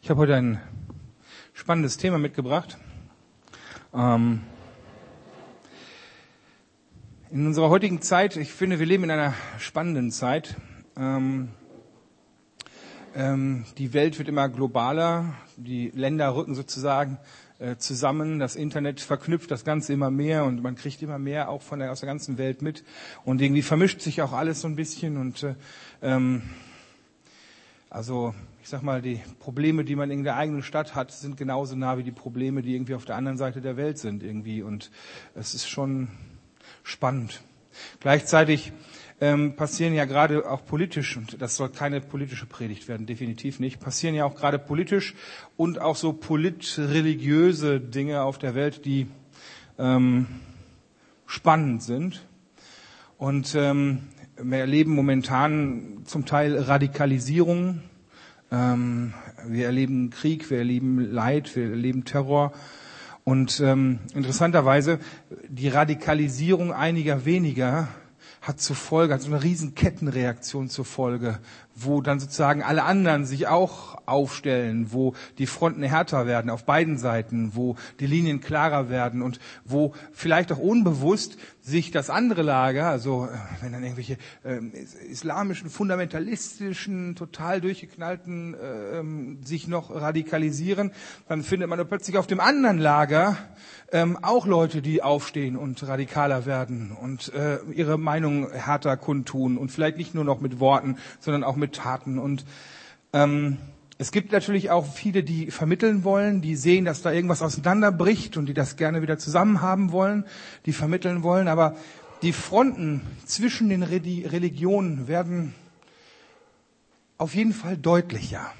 Ich habe heute ein spannendes Thema mitgebracht. Ähm, in unserer heutigen Zeit, ich finde, wir leben in einer spannenden Zeit. Ähm, ähm, die Welt wird immer globaler, die Länder rücken sozusagen äh, zusammen, das Internet verknüpft das Ganze immer mehr und man kriegt immer mehr auch von der, aus der ganzen Welt mit und irgendwie vermischt sich auch alles so ein bisschen und äh, ähm, also ich sag mal, die Probleme, die man in der eigenen Stadt hat, sind genauso nah wie die Probleme, die irgendwie auf der anderen Seite der Welt sind irgendwie. Und es ist schon spannend. Gleichzeitig ähm, passieren ja gerade auch politisch, und das soll keine politische Predigt werden, definitiv nicht, passieren ja auch gerade politisch und auch so politreligiöse Dinge auf der Welt, die ähm, spannend sind. Und ähm, wir erleben momentan zum Teil Radikalisierung. Ähm, wir erleben Krieg, wir erleben Leid, wir erleben Terror. Und ähm, interessanterweise, die Radikalisierung einiger weniger hat zur Folge, hat so eine riesen Kettenreaktion zur Folge, wo dann sozusagen alle anderen sich auch aufstellen, wo die Fronten härter werden auf beiden Seiten, wo die Linien klarer werden und wo vielleicht auch unbewusst sich das andere Lager, also äh, wenn dann irgendwelche äh, islamischen, fundamentalistischen, total durchgeknallten äh, sich noch radikalisieren, dann findet man plötzlich auf dem anderen Lager ähm, auch Leute, die aufstehen und radikaler werden und äh, ihre Meinung härter kundtun und vielleicht nicht nur noch mit Worten, sondern auch mit Taten. Und ähm, es gibt natürlich auch viele, die vermitteln wollen, die sehen, dass da irgendwas auseinanderbricht und die das gerne wieder zusammen haben wollen, die vermitteln wollen. Aber die Fronten zwischen den Religionen werden auf jeden Fall deutlicher.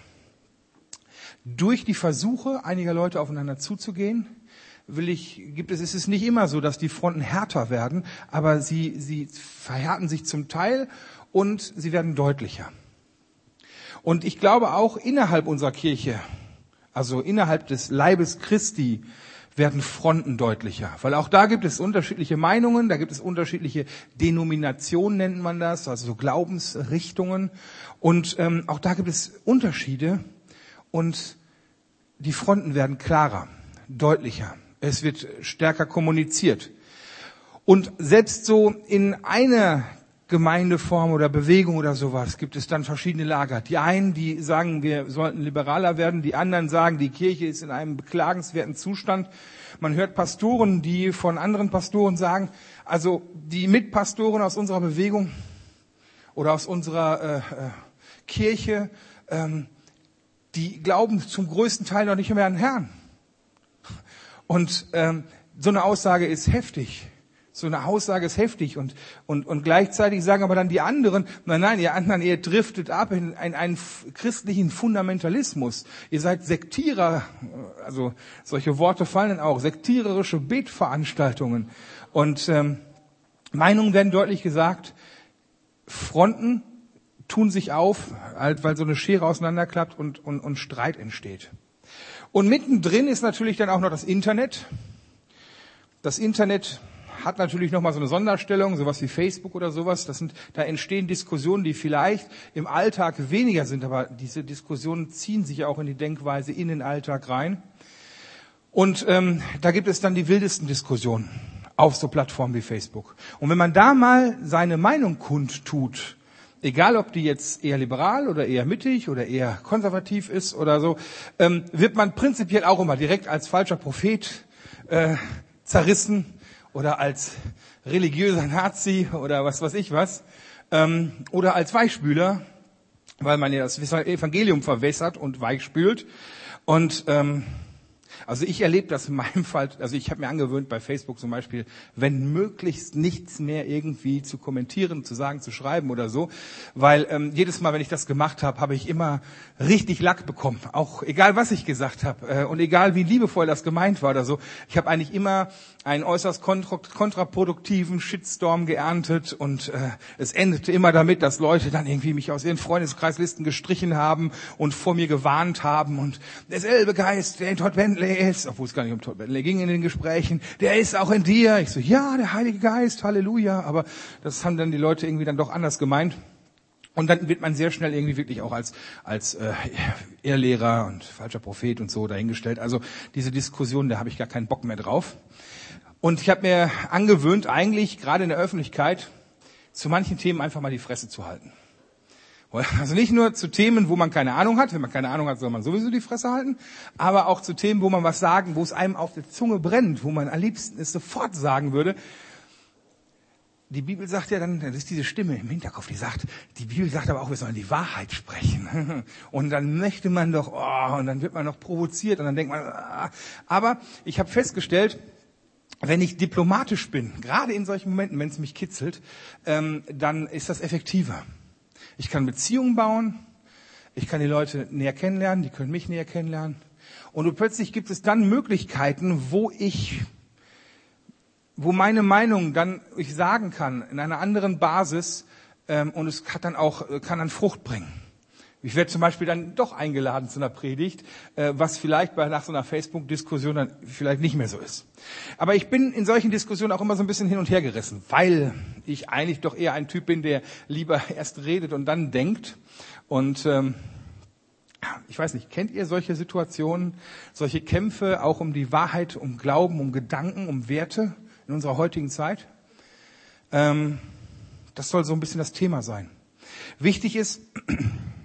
Durch die Versuche einiger Leute aufeinander zuzugehen, will ich, gibt es, ist es nicht immer so, dass die Fronten härter werden, aber sie, sie verhärten sich zum Teil und sie werden deutlicher. Und ich glaube auch innerhalb unserer Kirche, also innerhalb des Leibes Christi, werden Fronten deutlicher. Weil auch da gibt es unterschiedliche Meinungen, da gibt es unterschiedliche Denominationen, nennt man das, also so Glaubensrichtungen. Und ähm, auch da gibt es Unterschiede und die Fronten werden klarer, deutlicher. Es wird stärker kommuniziert. Und selbst so in einer Gemeindeform oder Bewegung oder sowas gibt es dann verschiedene Lager. Die einen, die sagen, wir sollten liberaler werden, die anderen sagen, die Kirche ist in einem beklagenswerten Zustand. Man hört Pastoren, die von anderen Pastoren sagen, also die Mitpastoren aus unserer Bewegung oder aus unserer äh, äh, Kirche, ähm, die glauben zum größten Teil noch nicht mehr an Herrn. Und ähm, so eine Aussage ist heftig. So eine Aussage ist heftig und, und, und gleichzeitig sagen aber dann die anderen, nein, nein, ihr anderen, ihr driftet ab in einen, einen christlichen Fundamentalismus. Ihr seid Sektierer, also solche Worte fallen dann auch, sektiererische Betveranstaltungen. Und ähm, Meinungen werden deutlich gesagt, Fronten tun sich auf, halt, weil so eine Schere auseinanderklappt und, und, und Streit entsteht. Und mittendrin ist natürlich dann auch noch das Internet. Das Internet hat natürlich nochmal so eine Sonderstellung, sowas wie Facebook oder sowas. Das sind, da entstehen Diskussionen, die vielleicht im Alltag weniger sind, aber diese Diskussionen ziehen sich auch in die Denkweise in den Alltag rein. Und ähm, da gibt es dann die wildesten Diskussionen auf so Plattformen wie Facebook. Und wenn man da mal seine Meinung kundtut, egal ob die jetzt eher liberal oder eher mittig oder eher konservativ ist oder so, ähm, wird man prinzipiell auch immer direkt als falscher Prophet äh, zerrissen oder als religiöser Nazi oder was weiß ich was ähm, oder als Weichspüler, weil man ja das Evangelium verwässert und weichspült. Und ähm, also ich erlebe das in meinem Fall, also ich habe mir angewöhnt bei Facebook zum Beispiel, wenn möglichst nichts mehr irgendwie zu kommentieren, zu sagen, zu schreiben oder so, weil ähm, jedes Mal, wenn ich das gemacht habe, habe ich immer richtig Lack bekommen, auch egal was ich gesagt habe äh, und egal wie liebevoll das gemeint war oder so. Ich habe eigentlich immer einen äußerst kontra kontraproduktiven Shitstorm geerntet und äh, es endete immer damit, dass Leute dann irgendwie mich aus ihren Freundeskreislisten gestrichen haben und vor mir gewarnt haben und derselbe Geist, der in Todd Bentley ist, obwohl es gar nicht um Todd Bentley ging in den Gesprächen, der ist auch in dir. Ich so, ja, der Heilige Geist, Halleluja, aber das haben dann die Leute irgendwie dann doch anders gemeint. Und dann wird man sehr schnell irgendwie wirklich auch als, als äh, Irrlehrer und falscher Prophet und so dahingestellt. Also diese Diskussion, da habe ich gar keinen Bock mehr drauf. Und ich habe mir angewöhnt, eigentlich gerade in der Öffentlichkeit zu manchen Themen einfach mal die Fresse zu halten. Also nicht nur zu Themen, wo man keine Ahnung hat. Wenn man keine Ahnung hat, soll man sowieso die Fresse halten. Aber auch zu Themen, wo man was sagen, wo es einem auf der Zunge brennt, wo man am liebsten es sofort sagen würde die Bibel sagt ja dann, das ist diese Stimme im Hinterkopf, die sagt, die Bibel sagt aber auch, wir sollen die Wahrheit sprechen. Und dann möchte man doch, oh, und dann wird man noch provoziert und dann denkt man, ah. aber ich habe festgestellt, wenn ich diplomatisch bin, gerade in solchen Momenten, wenn es mich kitzelt, ähm, dann ist das effektiver. Ich kann Beziehungen bauen, ich kann die Leute näher kennenlernen, die können mich näher kennenlernen. Und plötzlich gibt es dann Möglichkeiten, wo ich wo meine Meinung dann ich sagen kann in einer anderen Basis ähm, und es hat dann auch äh, kann dann Frucht bringen. Ich werde zum Beispiel dann doch eingeladen zu einer Predigt, äh, was vielleicht bei nach so einer Facebook-Diskussion dann vielleicht nicht mehr so ist. Aber ich bin in solchen Diskussionen auch immer so ein bisschen hin und her gerissen, weil ich eigentlich doch eher ein Typ bin, der lieber erst redet und dann denkt. Und ähm, ich weiß nicht, kennt ihr solche Situationen, solche Kämpfe auch um die Wahrheit, um Glauben, um Gedanken, um Werte? in unserer heutigen Zeit. Ähm, das soll so ein bisschen das Thema sein. Wichtig ist,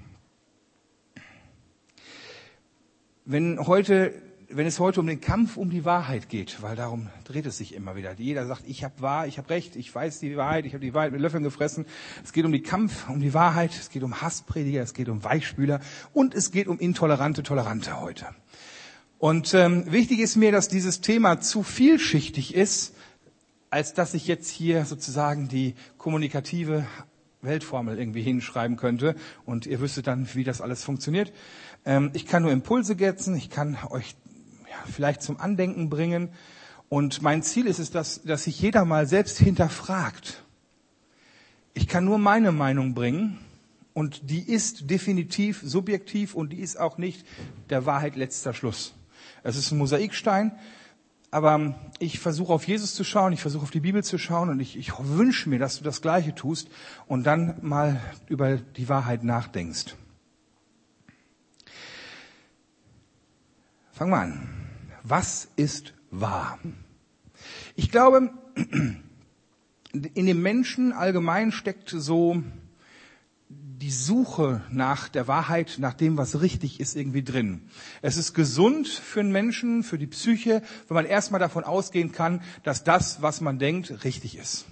wenn heute wenn es heute um den Kampf um die Wahrheit geht, weil darum dreht es sich immer wieder. Jeder sagt, ich habe wahr, ich habe recht, ich weiß die Wahrheit, ich habe die Wahrheit mit Löffeln gefressen. Es geht um den Kampf um die Wahrheit, es geht um Hassprediger, es geht um Weichspüler und es geht um intolerante Tolerante heute. Und ähm, wichtig ist mir, dass dieses Thema zu vielschichtig ist, als dass ich jetzt hier sozusagen die kommunikative Weltformel irgendwie hinschreiben könnte und ihr wüsstet dann, wie das alles funktioniert. Ähm, ich kann nur Impulse setzen, ich kann euch ja, vielleicht zum Andenken bringen und mein Ziel ist es, dass, dass sich jeder mal selbst hinterfragt. Ich kann nur meine Meinung bringen und die ist definitiv subjektiv und die ist auch nicht der Wahrheit letzter Schluss. Es ist ein Mosaikstein aber ich versuche auf Jesus zu schauen, ich versuche auf die Bibel zu schauen und ich, ich wünsche mir, dass du das Gleiche tust und dann mal über die Wahrheit nachdenkst. Fangen wir an. Was ist wahr? Ich glaube, in dem Menschen allgemein steckt so die Suche nach der Wahrheit, nach dem, was richtig ist, irgendwie drin. Es ist gesund für einen Menschen, für die Psyche, wenn man erstmal davon ausgehen kann, dass das, was man denkt, richtig ist.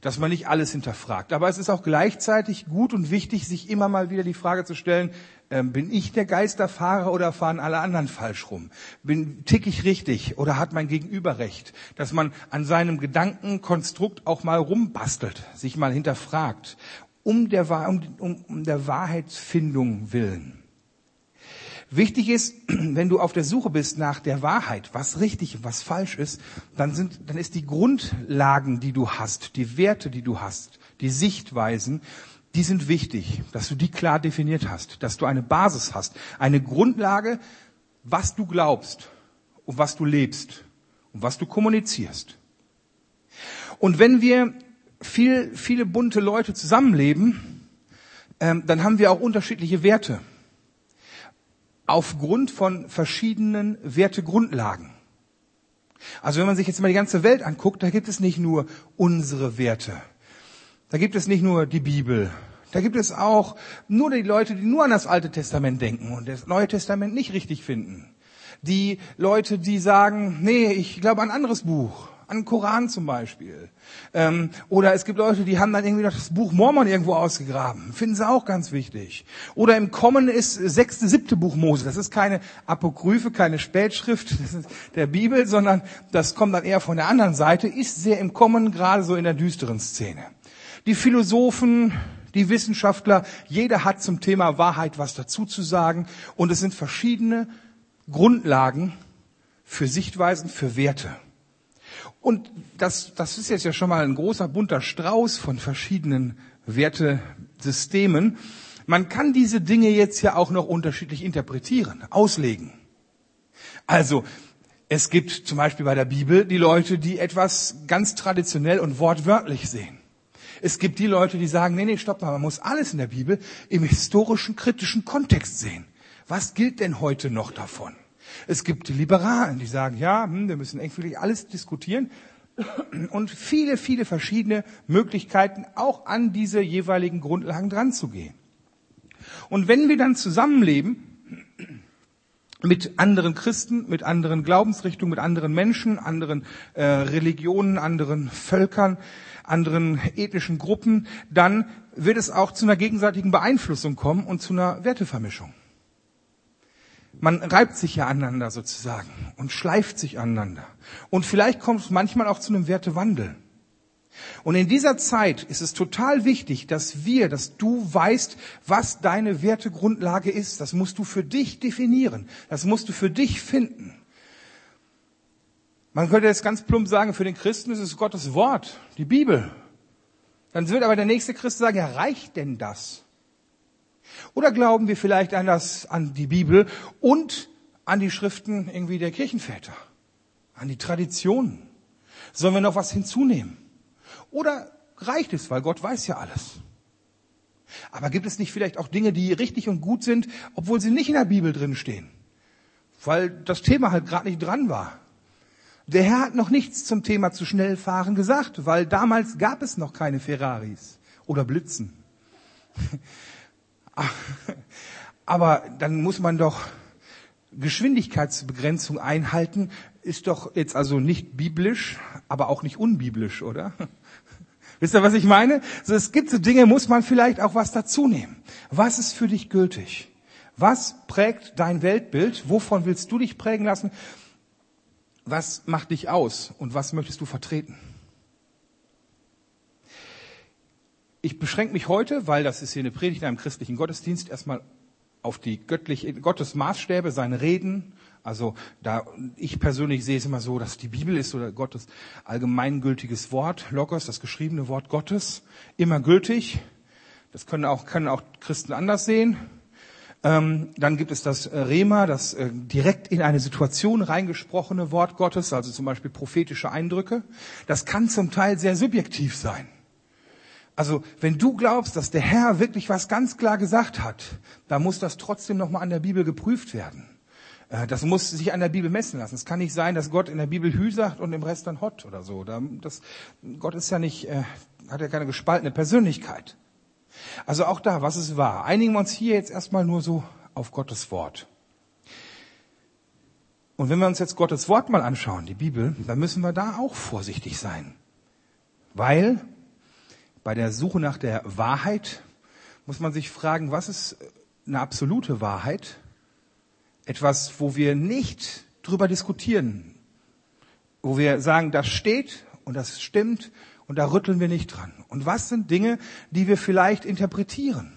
Dass man nicht alles hinterfragt. Aber es ist auch gleichzeitig gut und wichtig, sich immer mal wieder die Frage zu stellen, äh, bin ich der Geisterfahrer oder fahren alle anderen falsch rum? Bin, tick ich richtig oder hat mein Gegenüber recht? Dass man an seinem Gedankenkonstrukt auch mal rumbastelt, sich mal hinterfragt um der, um, um der Wahrheitsfindung willen. Wichtig ist, wenn du auf der Suche bist nach der Wahrheit, was richtig was falsch ist, dann sind, dann ist die Grundlagen, die du hast, die Werte, die du hast, die Sichtweisen, die sind wichtig, dass du die klar definiert hast, dass du eine Basis hast, eine Grundlage, was du glaubst und was du lebst und was du kommunizierst. Und wenn wir viel, viele bunte Leute zusammenleben, ähm, dann haben wir auch unterschiedliche Werte. Aufgrund von verschiedenen Wertegrundlagen. Also wenn man sich jetzt mal die ganze Welt anguckt, da gibt es nicht nur unsere Werte. Da gibt es nicht nur die Bibel. Da gibt es auch nur die Leute, die nur an das Alte Testament denken und das Neue Testament nicht richtig finden. Die Leute, die sagen, nee, ich glaube an ein anderes Buch an den Koran zum Beispiel. Ähm, oder es gibt Leute, die haben dann irgendwie noch das Buch Mormon irgendwo ausgegraben. Finden sie auch ganz wichtig. Oder im Kommen ist sechste, siebte Buch Mose. Das ist keine Apokryphe, keine Spätschrift der Bibel, sondern das kommt dann eher von der anderen Seite, ist sehr im Kommen, gerade so in der düsteren Szene. Die Philosophen, die Wissenschaftler, jeder hat zum Thema Wahrheit was dazu zu sagen. Und es sind verschiedene Grundlagen für Sichtweisen, für Werte. Und das, das ist jetzt ja schon mal ein großer bunter Strauß von verschiedenen Wertesystemen. Man kann diese Dinge jetzt ja auch noch unterschiedlich interpretieren, auslegen. Also, es gibt zum Beispiel bei der Bibel die Leute, die etwas ganz traditionell und wortwörtlich sehen. Es gibt die Leute, die sagen, nee, nee, stopp mal, man muss alles in der Bibel im historischen, kritischen Kontext sehen. Was gilt denn heute noch davon? Es gibt die Liberalen, die sagen, ja, hm, wir müssen irgendwie alles diskutieren und viele, viele verschiedene Möglichkeiten, auch an diese jeweiligen Grundlagen dran zu gehen. Und wenn wir dann zusammenleben, mit anderen Christen, mit anderen Glaubensrichtungen, mit anderen Menschen, anderen äh, Religionen, anderen Völkern, anderen ethnischen Gruppen, dann wird es auch zu einer gegenseitigen Beeinflussung kommen und zu einer Wertevermischung. Man reibt sich ja aneinander sozusagen und schleift sich aneinander. Und vielleicht kommt es manchmal auch zu einem Wertewandel. Und in dieser Zeit ist es total wichtig, dass wir, dass du weißt, was deine Wertegrundlage ist. Das musst du für dich definieren. Das musst du für dich finden. Man könnte jetzt ganz plump sagen, für den Christen ist es Gottes Wort, die Bibel. Dann wird aber der nächste Christ sagen, ja, reicht denn das? Oder glauben wir vielleicht an das, an die Bibel und an die Schriften irgendwie der Kirchenväter? An die Traditionen? Sollen wir noch was hinzunehmen? Oder reicht es, weil Gott weiß ja alles? Aber gibt es nicht vielleicht auch Dinge, die richtig und gut sind, obwohl sie nicht in der Bibel drin stehen? Weil das Thema halt gerade nicht dran war. Der Herr hat noch nichts zum Thema zu schnell fahren gesagt, weil damals gab es noch keine Ferraris oder Blitzen. Aber dann muss man doch Geschwindigkeitsbegrenzung einhalten, ist doch jetzt also nicht biblisch, aber auch nicht unbiblisch, oder? Wisst ihr, was ich meine? So, es gibt so Dinge, muss man vielleicht auch was dazu nehmen. Was ist für dich gültig? Was prägt dein Weltbild? Wovon willst du dich prägen lassen? Was macht dich aus und was möchtest du vertreten? Ich beschränke mich heute, weil das ist hier eine Predigt in einem christlichen Gottesdienst, erstmal auf die göttliche Gottes Maßstäbe, seine Reden. Also da ich persönlich sehe es immer so, dass die Bibel ist oder Gottes allgemeingültiges Wort, Logos, das geschriebene Wort Gottes, immer gültig. Das können auch können auch Christen anders sehen. Ähm, dann gibt es das äh, Rema, das äh, direkt in eine Situation reingesprochene Wort Gottes, also zum Beispiel prophetische Eindrücke. Das kann zum Teil sehr subjektiv sein. Also wenn du glaubst, dass der Herr wirklich was ganz klar gesagt hat, dann muss das trotzdem nochmal an der Bibel geprüft werden. Äh, das muss sich an der Bibel messen lassen. Es kann nicht sein, dass Gott in der Bibel Hü sagt und im Rest dann Hot oder so. Das, Gott ist ja nicht, äh, hat ja keine gespaltene Persönlichkeit. Also auch da, was ist wahr? Einigen wir uns hier jetzt erstmal nur so auf Gottes Wort. Und wenn wir uns jetzt Gottes Wort mal anschauen, die Bibel, dann müssen wir da auch vorsichtig sein. Weil bei der Suche nach der Wahrheit muss man sich fragen, was ist eine absolute Wahrheit? Etwas, wo wir nicht drüber diskutieren, wo wir sagen, das steht und das stimmt und da rütteln wir nicht dran. Und was sind Dinge, die wir vielleicht interpretieren,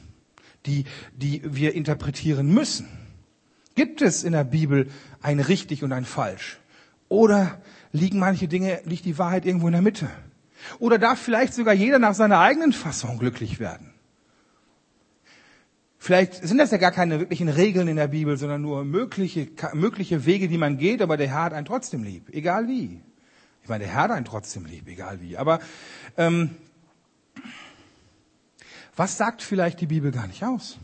die, die wir interpretieren müssen? Gibt es in der Bibel ein richtig und ein falsch? Oder liegen manche Dinge, liegt die Wahrheit irgendwo in der Mitte? Oder darf vielleicht sogar jeder nach seiner eigenen Fassung glücklich werden? Vielleicht sind das ja gar keine wirklichen Regeln in der Bibel, sondern nur mögliche, mögliche Wege, die man geht, aber der Herr hat einen trotzdem lieb, egal wie. Ich meine, der Herr hat einen trotzdem lieb, egal wie. Aber ähm, was sagt vielleicht die Bibel gar nicht aus?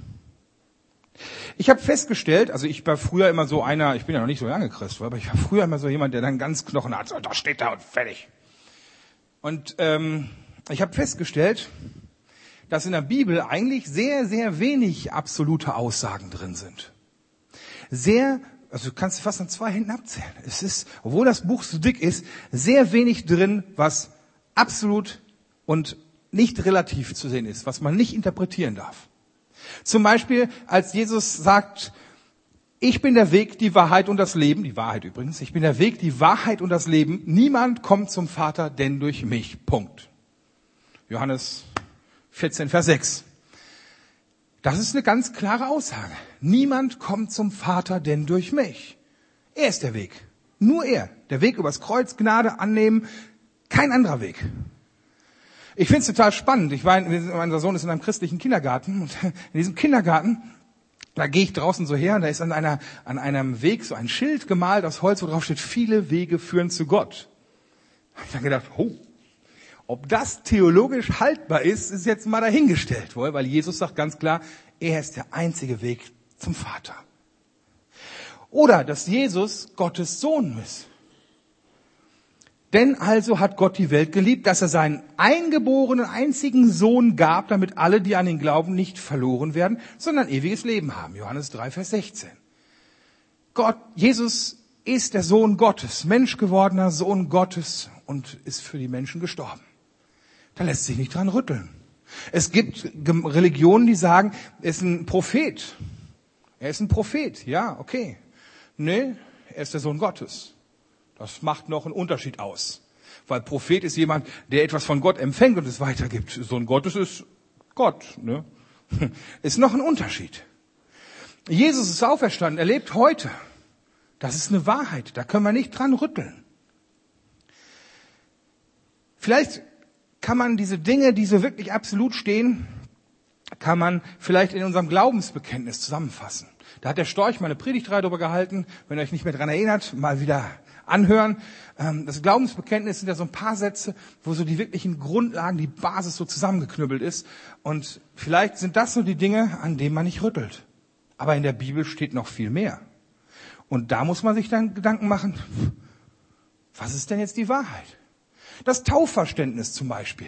Ich habe festgestellt, also ich war früher immer so einer, ich bin ja noch nicht so lange Christ, aber ich war früher immer so jemand, der dann ganz Knochen hat, so, da steht da und fertig. Und ähm, ich habe festgestellt, dass in der Bibel eigentlich sehr, sehr wenig absolute Aussagen drin sind. Sehr, also du kannst fast an zwei Händen abzählen. Es ist, obwohl das Buch so dick ist, sehr wenig drin, was absolut und nicht relativ zu sehen ist, was man nicht interpretieren darf. Zum Beispiel, als Jesus sagt, ich bin der Weg, die Wahrheit und das Leben, die Wahrheit übrigens, ich bin der Weg, die Wahrheit und das Leben. Niemand kommt zum Vater, denn durch mich. Punkt. Johannes 14, Vers 6. Das ist eine ganz klare Aussage. Niemand kommt zum Vater, denn durch mich. Er ist der Weg. Nur er. Der Weg übers Kreuz, Gnade annehmen, kein anderer Weg. Ich finde es total spannend. Ich war, in, mein Sohn ist in einem christlichen Kindergarten und in diesem Kindergarten da gehe ich draußen so her und da ist an, einer, an einem Weg so ein Schild gemalt aus Holz, wo drauf steht, viele Wege führen zu Gott. Ich habe gedacht, oh. Ob das theologisch haltbar ist, ist jetzt mal dahingestellt, weil Jesus sagt ganz klar, er ist der einzige Weg zum Vater. Oder dass Jesus Gottes Sohn ist. Denn also hat Gott die Welt geliebt, dass er seinen eingeborenen einzigen Sohn gab, damit alle, die an ihn glauben, nicht verloren werden, sondern ewiges Leben haben. Johannes 3, Vers 16. Gott, Jesus ist der Sohn Gottes, Mensch gewordener Sohn Gottes und ist für die Menschen gestorben. Da lässt sich nicht dran rütteln. Es gibt Religionen, die sagen, er ist ein Prophet. Er ist ein Prophet. Ja, okay. Nee, er ist der Sohn Gottes. Das macht noch einen Unterschied aus. Weil Prophet ist jemand, der etwas von Gott empfängt und es weitergibt. Sohn Gottes ist Gott. Ne? Ist noch ein Unterschied. Jesus ist auferstanden. Er lebt heute. Das ist eine Wahrheit. Da können wir nicht dran rütteln. Vielleicht kann man diese Dinge, die so wirklich absolut stehen, kann man vielleicht in unserem Glaubensbekenntnis zusammenfassen. Da hat der Storch mal eine Predigtreihe darüber gehalten. Wenn ihr euch nicht mehr dran erinnert, mal wieder anhören. Ähm, das Glaubensbekenntnis sind ja so ein paar Sätze, wo so die wirklichen Grundlagen, die Basis so zusammengeknüppelt ist. Und vielleicht sind das so die Dinge, an denen man nicht rüttelt. Aber in der Bibel steht noch viel mehr. Und da muss man sich dann Gedanken machen, was ist denn jetzt die Wahrheit? Das Taufverständnis zum Beispiel.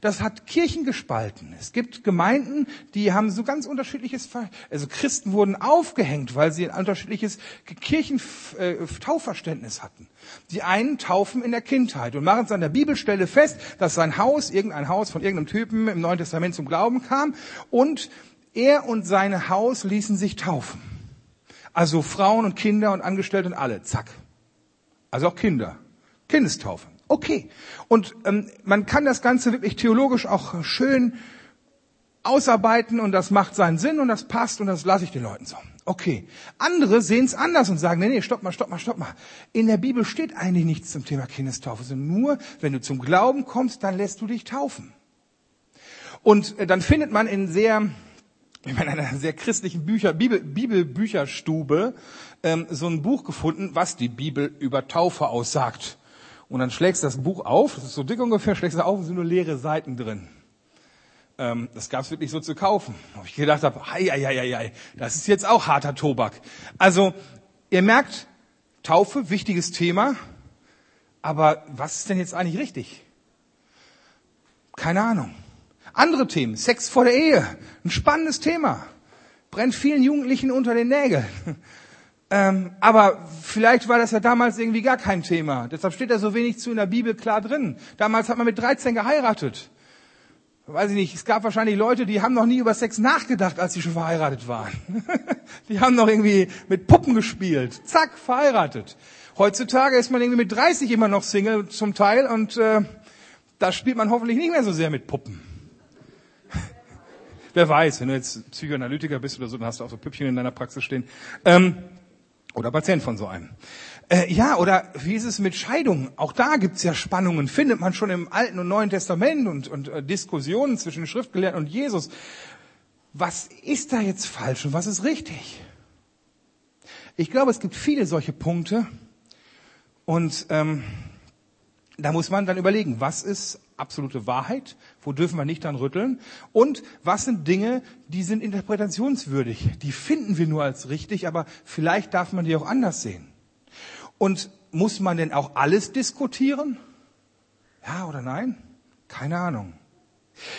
Das hat Kirchen gespalten. Es gibt Gemeinden, die haben so ganz unterschiedliches, also Christen wurden aufgehängt, weil sie ein unterschiedliches Kirchentaufverständnis hatten. Die einen taufen in der Kindheit und machen es an der Bibelstelle fest, dass sein Haus, irgendein Haus von irgendeinem Typen im Neuen Testament zum Glauben kam und er und sein Haus ließen sich taufen. Also Frauen und Kinder und Angestellte und alle, zack. Also auch Kinder. Kindestaufe. Okay. Und ähm, man kann das Ganze wirklich theologisch auch schön ausarbeiten und das macht seinen Sinn und das passt und das lasse ich den Leuten so. Okay. Andere sehen es anders und sagen, nee, nee, stopp mal, stopp mal, stopp mal. In der Bibel steht eigentlich nichts zum Thema Kindestaufe, sondern nur, wenn du zum Glauben kommst, dann lässt du dich taufen. Und äh, dann findet man in sehr, in einer sehr christlichen Bücher, Bibel, Bibelbücherstube ähm, so ein Buch gefunden, was die Bibel über Taufe aussagt. Und dann schlägst du das Buch auf, das ist so dick ungefähr, schlägst du auf sind nur leere Seiten drin. Ähm, das gab es wirklich so zu kaufen. Wo ich gedacht habe, ei, ei, ei, ei, das ist jetzt auch harter Tobak. Also, ihr merkt, Taufe, wichtiges Thema. Aber was ist denn jetzt eigentlich richtig? Keine Ahnung. Andere Themen, Sex vor der Ehe, ein spannendes Thema, brennt vielen Jugendlichen unter den Nägeln. Ähm, aber vielleicht war das ja damals irgendwie gar kein Thema. Deshalb steht da so wenig zu in der Bibel klar drin. Damals hat man mit 13 geheiratet. Weiß ich nicht, es gab wahrscheinlich Leute, die haben noch nie über Sex nachgedacht, als sie schon verheiratet waren. die haben noch irgendwie mit Puppen gespielt. Zack, verheiratet. Heutzutage ist man irgendwie mit 30 immer noch Single zum Teil und äh, da spielt man hoffentlich nicht mehr so sehr mit Puppen. Wer weiß, wenn du jetzt Psychoanalytiker bist oder so, dann hast du auch so Püppchen in deiner Praxis stehen. Ähm, oder Patient von so einem. Äh, ja, oder wie ist es mit Scheidungen? Auch da gibt's ja Spannungen, findet man schon im Alten und Neuen Testament und, und äh, Diskussionen zwischen Schriftgelehrten und Jesus. Was ist da jetzt falsch und was ist richtig? Ich glaube, es gibt viele solche Punkte und ähm, da muss man dann überlegen, was ist absolute Wahrheit, wo dürfen wir nicht dran rütteln und was sind Dinge, die sind interpretationswürdig, die finden wir nur als richtig, aber vielleicht darf man die auch anders sehen. Und muss man denn auch alles diskutieren? Ja oder nein? Keine Ahnung.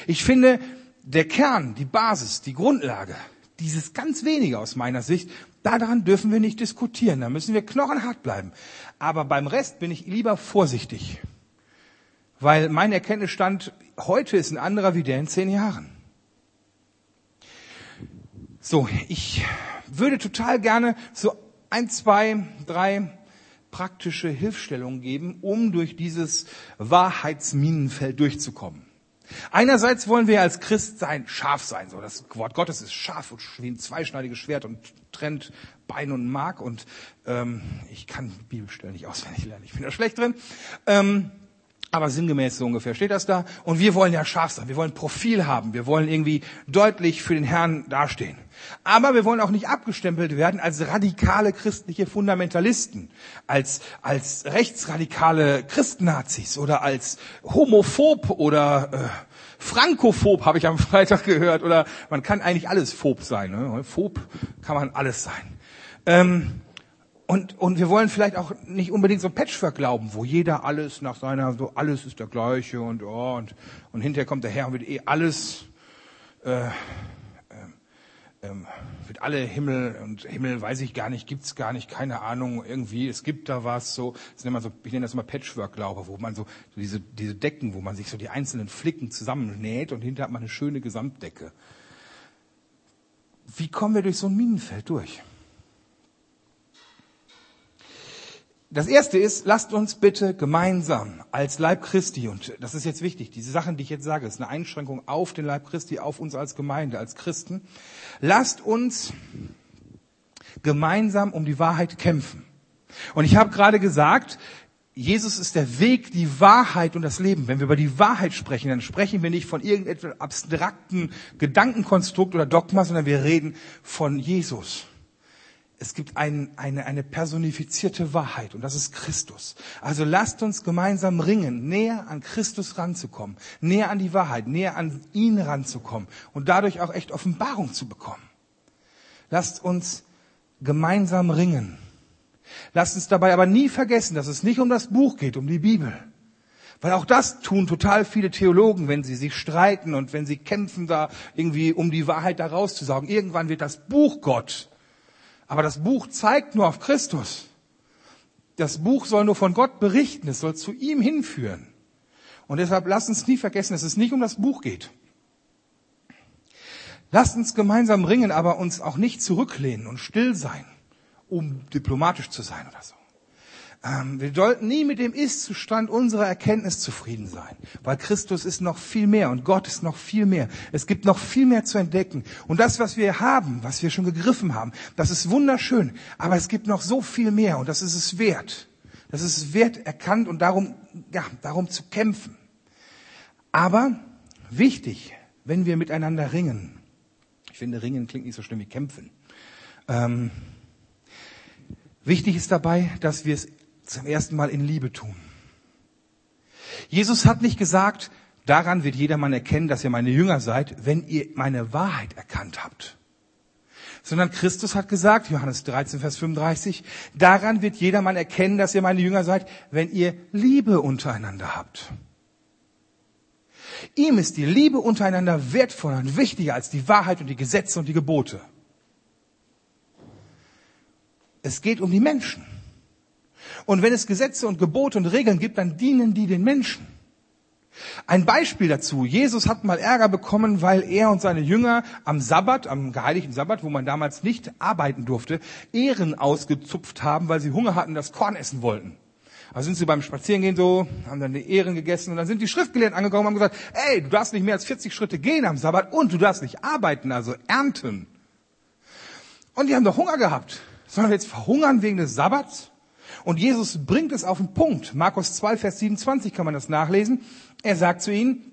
Ich finde, der Kern, die Basis, die Grundlage, dieses ganz wenige aus meiner Sicht, daran dürfen wir nicht diskutieren. Da müssen wir knochenhart bleiben. Aber beim Rest bin ich lieber vorsichtig. Weil mein Erkenntnisstand heute ist ein anderer wie der in zehn Jahren. So, ich würde total gerne so ein, zwei, drei praktische Hilfstellungen geben, um durch dieses Wahrheitsminenfeld durchzukommen. Einerseits wollen wir als Christ sein, scharf sein. So, das Wort Gottes ist scharf und wie ein zweischneidiges Schwert und trennt Bein und Mark. Und ähm, ich kann Bibelstellen nicht auswendig lernen, ich bin da schlecht drin. Ähm, Aber sinngemäß so ungefähr steht das da. Und wir wollen ja scharf sein. Wir wollen Profil haben. Wir wollen irgendwie deutlich für den Herrn dastehen. Aber wir wollen auch nicht abgestempelt werden als radikale christliche Fundamentalisten, als, als rechtsradikale Christnazis oder als homophob oder äh, frankophob, habe ich am Freitag gehört. Oder man kann eigentlich alles phob sein. Ne? Phob kann man alles sein. Ähm, und, und wir wollen vielleicht auch nicht unbedingt so Patchwork glauben, wo jeder alles nach seiner, so alles ist der gleiche und, oh, und, und hinterher kommt der Herr und wird eh alles, äh, ähm, wird alle Himmel und Himmel weiß ich gar nicht, gibt's gar nicht, keine Ahnung, irgendwie, es gibt da was, so, das nennt man so, ich nenne das immer Patchwork-Glaube, wo man so, so diese, diese Decken, wo man sich so die einzelnen Flicken zusammennäht und hinterher hat man eine schöne Gesamtdecke. Wie kommen wir durch so ein Minenfeld durch? Das erste ist, lasst uns bitte gemeinsam als Leib Christi, und das ist jetzt wichtig, diese Sachen, die ich jetzt sage, ist eine Einschränkung auf den Leib Christi, auf uns als Gemeinde, als Christen. Lasst uns gemeinsam um die Wahrheit kämpfen. Und ich habe gerade gesagt, Jesus ist der Weg, die Wahrheit und das Leben. Wenn wir über die Wahrheit sprechen, dann sprechen wir nicht von irgendetwas abstrakten Gedankenkonstrukt oder Dogma, sondern wir reden von Jesus es gibt ein, eine, eine personifizierte Wahrheit und das ist Christus. Also lasst uns gemeinsam ringen, näher an Christus ranzukommen, näher an die Wahrheit, näher an ihn ranzukommen und dadurch auch echt Offenbarung zu bekommen. Lasst uns gemeinsam ringen. Lasst uns dabei aber nie vergessen, dass es nicht um das Buch geht, um die Bibel. Weil auch das tun total viele Theologen, wenn sie sich streiten und wenn sie kämpfen da irgendwie, um die Wahrheit da rauszusaugen. Irgendwann wird das Buch Gott aber das Buch zeigt nur auf Christus. Das Buch soll nur von Gott berichten, es soll zu ihm hinführen. Und deshalb lasst uns nie vergessen, dass es nicht um das Buch geht. Lasst uns gemeinsam ringen, aber uns auch nicht zurücklehnen und still sein, um diplomatisch zu sein oder so. Ähm, wir sollten nie mit dem Ist-Zustand unserer Erkenntnis zufrieden sein, weil Christus ist noch viel mehr und Gott ist noch viel mehr. Es gibt noch viel mehr zu entdecken. Und das, was wir haben, was wir schon gegriffen haben, das ist wunderschön, aber es gibt noch so viel mehr und das ist es wert. Das ist es wert erkannt und darum, ja, darum zu kämpfen. Aber wichtig, wenn wir miteinander ringen, ich finde, ringen klingt nicht so schlimm wie kämpfen. Ähm, wichtig ist dabei, dass wir es zum ersten Mal in Liebe tun. Jesus hat nicht gesagt, daran wird jedermann erkennen, dass ihr meine Jünger seid, wenn ihr meine Wahrheit erkannt habt. Sondern Christus hat gesagt, Johannes 13, Vers 35, daran wird jedermann erkennen, dass ihr meine Jünger seid, wenn ihr Liebe untereinander habt. Ihm ist die Liebe untereinander wertvoller und wichtiger als die Wahrheit und die Gesetze und die Gebote. Es geht um die Menschen. Und wenn es Gesetze und Gebote und Regeln gibt, dann dienen die den Menschen. Ein Beispiel dazu. Jesus hat mal Ärger bekommen, weil er und seine Jünger am Sabbat, am geheiligten Sabbat, wo man damals nicht arbeiten durfte, Ehren ausgezupft haben, weil sie Hunger hatten, das Korn essen wollten. Also sind sie beim Spazierengehen so, haben dann die Ehren gegessen und dann sind die Schriftgelehrten angekommen und haben gesagt, ey, du darfst nicht mehr als 40 Schritte gehen am Sabbat und du darfst nicht arbeiten, also ernten. Und die haben doch Hunger gehabt. Sollen wir jetzt verhungern wegen des Sabbats? Und Jesus bringt es auf den Punkt. Markus 2, Vers 27 kann man das nachlesen. Er sagt zu ihnen,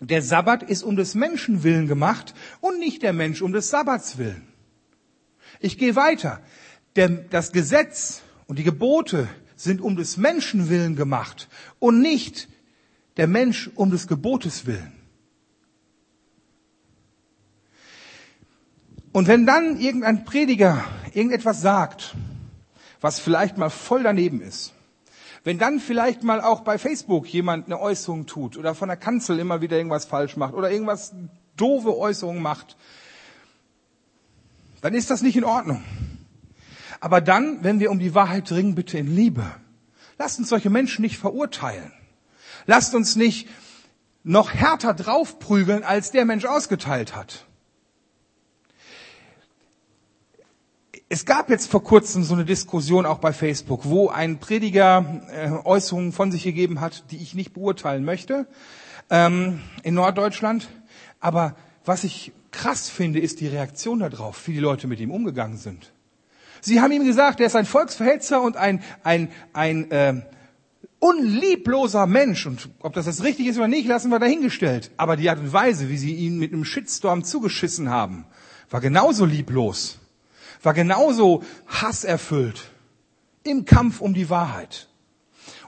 der Sabbat ist um des Menschen willen gemacht und nicht der Mensch um des Sabbats willen. Ich gehe weiter. Der, das Gesetz und die Gebote sind um des Menschen willen gemacht und nicht der Mensch um des Gebotes willen. Und wenn dann irgendein Prediger irgendetwas sagt, was vielleicht mal voll daneben ist. Wenn dann vielleicht mal auch bei Facebook jemand eine Äußerung tut oder von der Kanzel immer wieder irgendwas falsch macht oder irgendwas doofe Äußerungen macht, dann ist das nicht in Ordnung. Aber dann, wenn wir um die Wahrheit ringen, bitte in Liebe. Lasst uns solche Menschen nicht verurteilen. Lasst uns nicht noch härter draufprügeln, als der Mensch ausgeteilt hat. Es gab jetzt vor kurzem so eine Diskussion auch bei Facebook, wo ein Prediger äh, Äußerungen von sich gegeben hat, die ich nicht beurteilen möchte, ähm, in Norddeutschland. Aber was ich krass finde, ist die Reaktion darauf, wie die Leute mit ihm umgegangen sind. Sie haben ihm gesagt, er ist ein Volksverhetzer und ein, ein, ein äh, unliebloser Mensch. Und ob das jetzt richtig ist oder nicht, lassen wir dahingestellt. Aber die Art und Weise, wie sie ihn mit einem Shitstorm zugeschissen haben, war genauso lieblos, war genauso hasserfüllt im Kampf um die Wahrheit.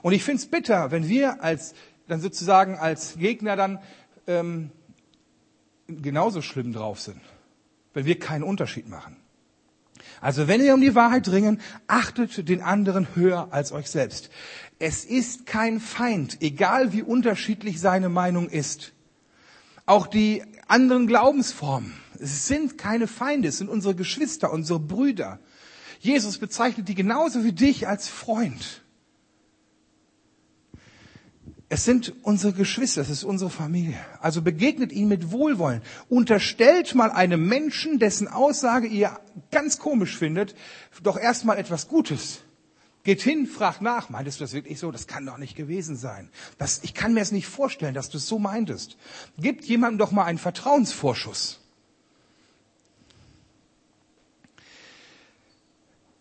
Und ich finde es bitter, wenn wir als dann sozusagen als Gegner dann ähm, genauso schlimm drauf sind, wenn wir keinen Unterschied machen. Also wenn ihr um die Wahrheit dringen, achtet den anderen höher als euch selbst. Es ist kein Feind, egal wie unterschiedlich seine Meinung ist. Auch die anderen Glaubensformen es sind keine Feinde, es sind unsere Geschwister, unsere Brüder. Jesus bezeichnet die genauso wie dich als Freund. Es sind unsere Geschwister, es ist unsere Familie. Also begegnet ihnen mit Wohlwollen. Unterstellt mal einem Menschen, dessen Aussage ihr ganz komisch findet, doch erstmal etwas Gutes. Geht hin, fragt nach, meintest du das wirklich so? Das kann doch nicht gewesen sein. Das, ich kann mir es nicht vorstellen, dass du es so meintest. Gibt jemandem doch mal einen Vertrauensvorschuss.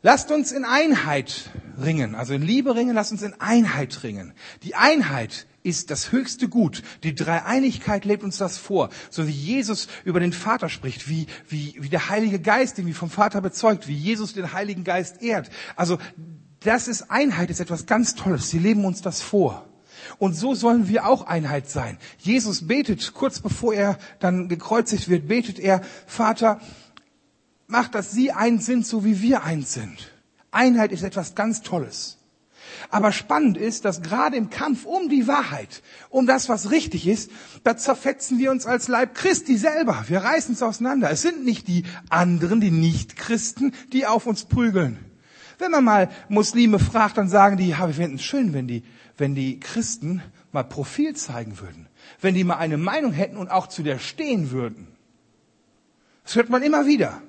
Lasst uns in Einheit ringen, also in Liebe ringen, lasst uns in Einheit ringen. Die Einheit ist das höchste Gut. Die Dreieinigkeit lebt uns das vor. So wie Jesus über den Vater spricht, wie, wie, wie der Heilige Geist irgendwie vom Vater bezeugt, wie Jesus den Heiligen Geist ehrt. Also das ist Einheit, ist etwas ganz Tolles. Sie leben uns das vor. Und so sollen wir auch Einheit sein. Jesus betet, kurz bevor er dann gekreuzigt wird, betet er, Vater, macht, dass sie eins sind, so wie wir eins sind. Einheit ist etwas ganz Tolles. Aber spannend ist, dass gerade im Kampf um die Wahrheit, um das, was richtig ist, da zerfetzen wir uns als Leib Christi selber. Wir reißen es auseinander. Es sind nicht die anderen, die Nicht-Christen, die auf uns prügeln. Wenn man mal Muslime fragt, dann sagen die, ja, wir fänden es schön, wenn die, wenn die Christen mal Profil zeigen würden. Wenn die mal eine Meinung hätten und auch zu der stehen würden. Das hört man immer wieder.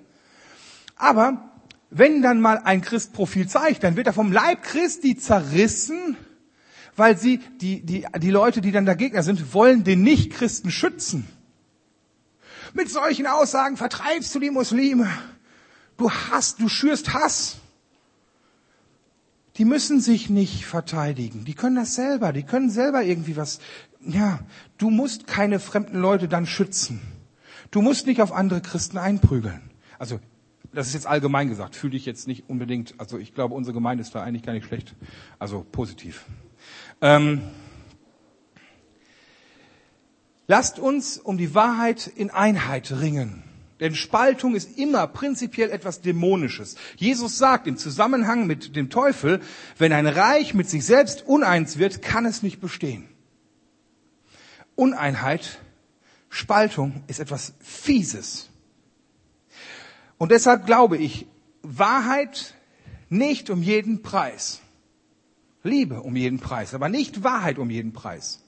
Aber wenn dann mal ein Christ Profil zeigt, dann wird er vom Leib Christi zerrissen, weil sie, die, die, die Leute, die dann der Gegner sind, wollen den Nicht-Christen schützen. Mit solchen Aussagen vertreibst du die Muslime. Du hast, du schürst Hass. Die müssen sich nicht verteidigen. Die können das selber. Die können selber irgendwie was. Ja, du musst keine fremden Leute dann schützen. Du musst nicht auf andere Christen einprügeln. Also das ist jetzt allgemein gesagt, fühle ich jetzt nicht unbedingt, also ich glaube, unsere Gemeinde ist da eigentlich gar nicht schlecht, also positiv. Ähm, lasst uns um die Wahrheit in Einheit ringen. Denn Spaltung ist immer prinzipiell etwas Dämonisches. Jesus sagt im Zusammenhang mit dem Teufel, wenn ein Reich mit sich selbst uneins wird, kann es nicht bestehen. Uneinheit, Spaltung ist etwas Fieses. Und deshalb glaube ich, Wahrheit nicht um jeden Preis. Liebe um jeden Preis, aber nicht Wahrheit um jeden Preis.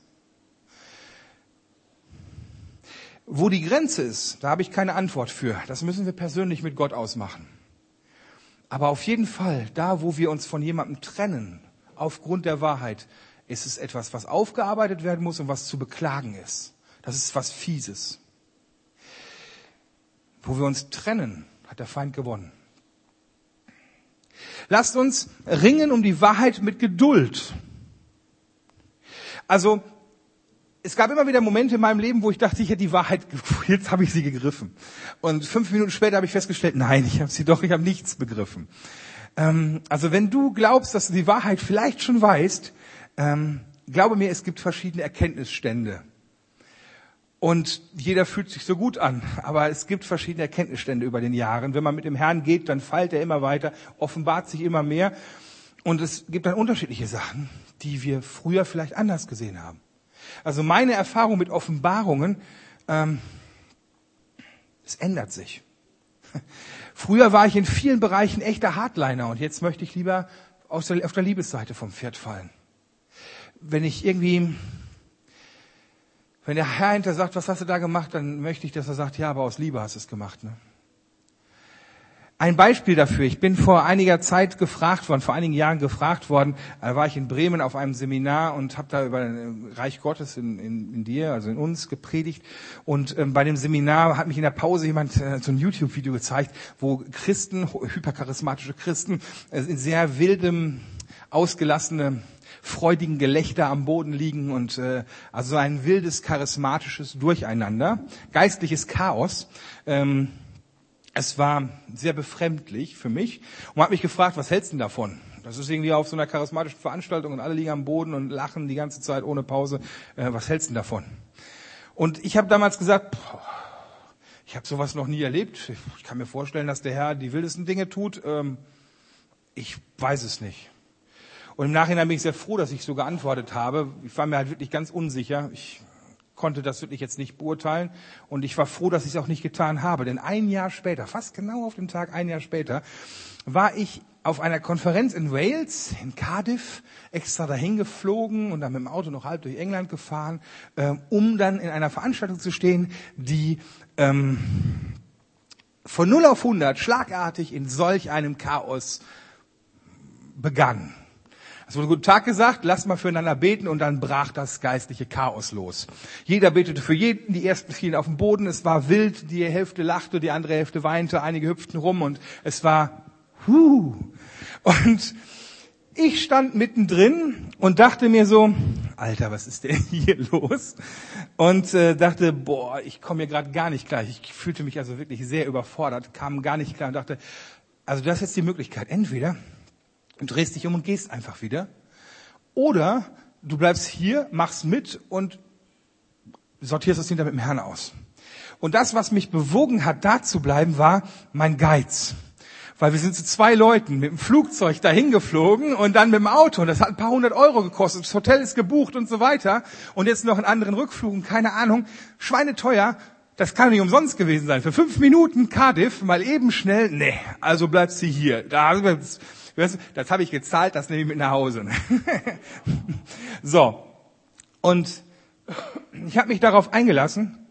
Wo die Grenze ist, da habe ich keine Antwort für. Das müssen wir persönlich mit Gott ausmachen. Aber auf jeden Fall, da wo wir uns von jemandem trennen, aufgrund der Wahrheit, ist es etwas, was aufgearbeitet werden muss und was zu beklagen ist. Das ist was Fieses. Wo wir uns trennen, hat der Feind gewonnen. Lasst uns ringen um die Wahrheit mit Geduld. Also, es gab immer wieder Momente in meinem Leben, wo ich dachte, ich hätte die Wahrheit, jetzt habe ich sie gegriffen. Und fünf Minuten später habe ich festgestellt, nein, ich habe sie doch, ich habe nichts begriffen. Ähm, also wenn du glaubst, dass du die Wahrheit vielleicht schon weißt, ähm, glaube mir, es gibt verschiedene Erkenntnisstände. Und jeder fühlt sich so gut an. Aber es gibt verschiedene Erkenntnisstände über den Jahren. Wenn man mit dem Herrn geht, dann feilt er immer weiter, offenbart sich immer mehr. Und es gibt dann unterschiedliche Sachen, die wir früher vielleicht anders gesehen haben. Also meine Erfahrung mit Offenbarungen, ähm, es ändert sich. Früher war ich in vielen Bereichen echter Hardliner und jetzt möchte ich lieber auf der, auf der Liebesseite vom Pferd fallen. Wenn ich irgendwie wenn der Herr hinter sagt, was hast du da gemacht, dann möchte ich, dass er sagt, ja, aber aus Liebe hast du es gemacht. Ne? Ein Beispiel dafür. Ich bin vor einiger Zeit gefragt worden, vor einigen Jahren gefragt worden, da war ich in Bremen auf einem Seminar und habe da über Reich Gottes in, in, in dir, also in uns, gepredigt. Und ähm, bei dem Seminar hat mich in der Pause jemand äh, so ein YouTube-Video gezeigt, wo Christen, hypercharismatische Christen, äh, in sehr wildem, ausgelassene freudigen Gelächter am Boden liegen und äh, also ein wildes, charismatisches Durcheinander, geistliches Chaos. Ähm, es war sehr befremdlich für mich und man hat mich gefragt, was hältst du denn davon? Das ist irgendwie auf so einer charismatischen Veranstaltung und alle liegen am Boden und lachen die ganze Zeit ohne Pause. Äh, was hältst du denn davon? Und ich habe damals gesagt, boah, ich habe sowas noch nie erlebt. Ich kann mir vorstellen, dass der Herr die wildesten Dinge tut. Ähm, ich weiß es nicht. Und im Nachhinein bin ich sehr froh, dass ich so geantwortet habe. Ich war mir halt wirklich ganz unsicher. Ich konnte das wirklich jetzt nicht beurteilen. Und ich war froh, dass ich es auch nicht getan habe. Denn ein Jahr später, fast genau auf dem Tag ein Jahr später, war ich auf einer Konferenz in Wales, in Cardiff, extra dahin geflogen und dann mit dem Auto noch halb durch England gefahren, ähm, um dann in einer Veranstaltung zu stehen, die ähm, von 0 auf 100 schlagartig in solch einem Chaos begann. Es wurde guten Tag gesagt, lasst mal füreinander beten und dann brach das geistliche Chaos los. Jeder betete für jeden, die ersten fielen auf den Boden, es war wild, die Hälfte lachte, die andere Hälfte weinte, einige hüpften rum und es war huh. Und ich stand mittendrin und dachte mir so, Alter, was ist denn hier los? Und äh, dachte, boah, ich komme hier gerade gar nicht klar. Ich fühlte mich also wirklich sehr überfordert, kam gar nicht klar und dachte, also du hast jetzt die Möglichkeit, entweder Du drehst dich um und gehst einfach wieder. Oder du bleibst hier, machst mit und sortierst das hinter mit dem Herrn aus. Und das, was mich bewogen hat, da zu bleiben, war mein Geiz. Weil wir sind zu zwei Leuten mit dem Flugzeug dahin geflogen und dann mit dem Auto. Und das hat ein paar hundert Euro gekostet. Das Hotel ist gebucht und so weiter. Und jetzt noch einen anderen Rückflug und keine Ahnung. Schweineteuer. Das kann nicht umsonst gewesen sein. Für fünf Minuten Cardiff, mal eben schnell. Nee, also bleibst du hier. Da das habe ich gezahlt, das nehme ich mit nach Hause. so. Und ich habe mich darauf eingelassen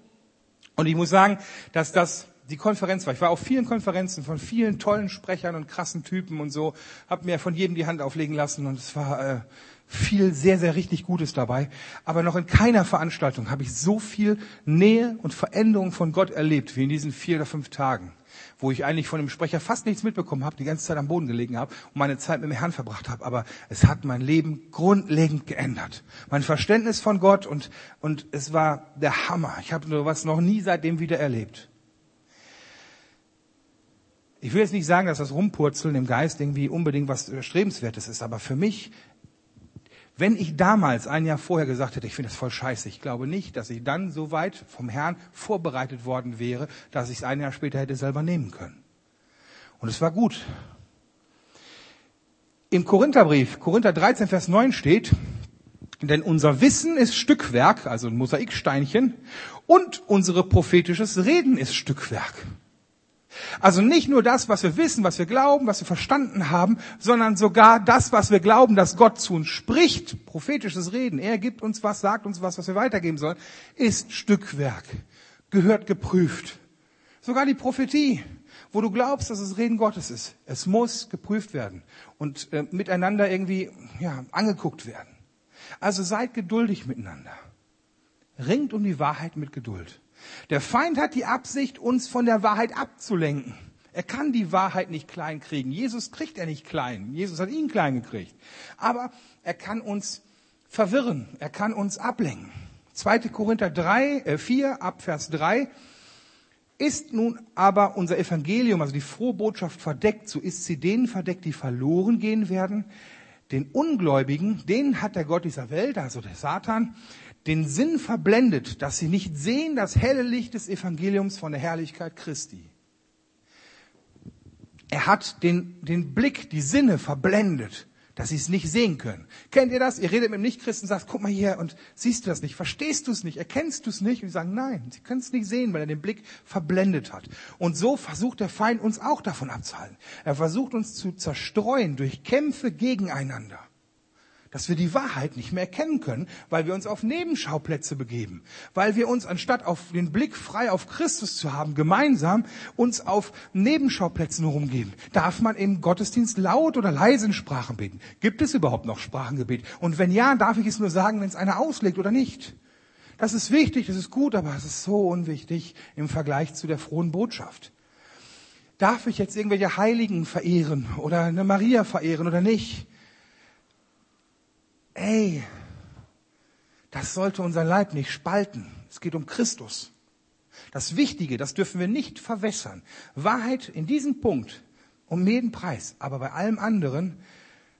und ich muss sagen, dass das die Konferenz war. Ich war auf vielen Konferenzen von vielen tollen Sprechern und krassen Typen und so, habe mir von jedem die Hand auflegen lassen und es war äh, viel sehr, sehr richtig Gutes dabei. Aber noch in keiner Veranstaltung habe ich so viel Nähe und Veränderung von Gott erlebt wie in diesen vier oder fünf Tagen wo ich eigentlich von dem Sprecher fast nichts mitbekommen habe, die ganze Zeit am Boden gelegen habe und meine Zeit mit dem Herrn verbracht habe. Aber es hat mein Leben grundlegend geändert. Mein Verständnis von Gott und, und es war der Hammer. Ich habe sowas noch nie seitdem wieder erlebt. Ich will jetzt nicht sagen, dass das Rumpurzeln im Geist irgendwie unbedingt was Strebenswertes ist, aber für mich wenn ich damals ein Jahr vorher gesagt hätte, ich finde das voll scheiße, ich glaube nicht, dass ich dann so weit vom Herrn vorbereitet worden wäre, dass ich es ein Jahr später hätte selber nehmen können. Und es war gut. Im Korintherbrief, Korinther 13, Vers 9 steht, denn unser Wissen ist Stückwerk, also ein Mosaiksteinchen, und unsere prophetisches Reden ist Stückwerk. Also nicht nur das, was wir wissen, was wir glauben, was wir verstanden haben, sondern sogar das, was wir glauben, dass Gott zu uns spricht, prophetisches Reden. Er gibt uns was, sagt uns was, was wir weitergeben sollen, ist Stückwerk, gehört geprüft. Sogar die Prophetie, wo du glaubst, dass es Reden Gottes ist. Es muss geprüft werden und äh, miteinander irgendwie ja, angeguckt werden. Also seid geduldig miteinander. Ringt um die Wahrheit mit Geduld. Der Feind hat die Absicht, uns von der Wahrheit abzulenken. Er kann die Wahrheit nicht klein kriegen. Jesus kriegt er nicht klein. Jesus hat ihn klein gekriegt. Aber er kann uns verwirren. Er kann uns ablenken. 2. Korinther 3, äh 4 ab Vers 3. Ist nun aber unser Evangelium, also die frohe Botschaft verdeckt, so ist sie denen verdeckt, die verloren gehen werden. Den Ungläubigen, denen hat der Gott dieser Welt, also der Satan, den Sinn verblendet, dass sie nicht sehen das helle Licht des Evangeliums von der Herrlichkeit Christi. Er hat den, den Blick, die Sinne verblendet, dass sie es nicht sehen können. Kennt ihr das? Ihr redet mit einem Nichtchristen und sagt, guck mal hier und siehst du das nicht? Verstehst du es nicht? Erkennst du es nicht? Und sie sagen, nein, sie können es nicht sehen, weil er den Blick verblendet hat. Und so versucht der Feind uns auch davon abzuhalten. Er versucht uns zu zerstreuen durch Kämpfe gegeneinander dass wir die Wahrheit nicht mehr erkennen können, weil wir uns auf Nebenschauplätze begeben, weil wir uns anstatt auf den Blick frei auf Christus zu haben, gemeinsam uns auf Nebenschauplätzen herumgeben. Darf man im Gottesdienst laut oder leise in Sprachen beten? Gibt es überhaupt noch Sprachengebet? Und wenn ja, darf ich es nur sagen, wenn es einer auslegt oder nicht? Das ist wichtig, das ist gut, aber es ist so unwichtig im Vergleich zu der frohen Botschaft. Darf ich jetzt irgendwelche Heiligen verehren oder eine Maria verehren oder nicht? Ey, das sollte unser Leib nicht spalten. Es geht um Christus. Das Wichtige, das dürfen wir nicht verwässern. Wahrheit in diesem Punkt um jeden Preis. Aber bei allem anderen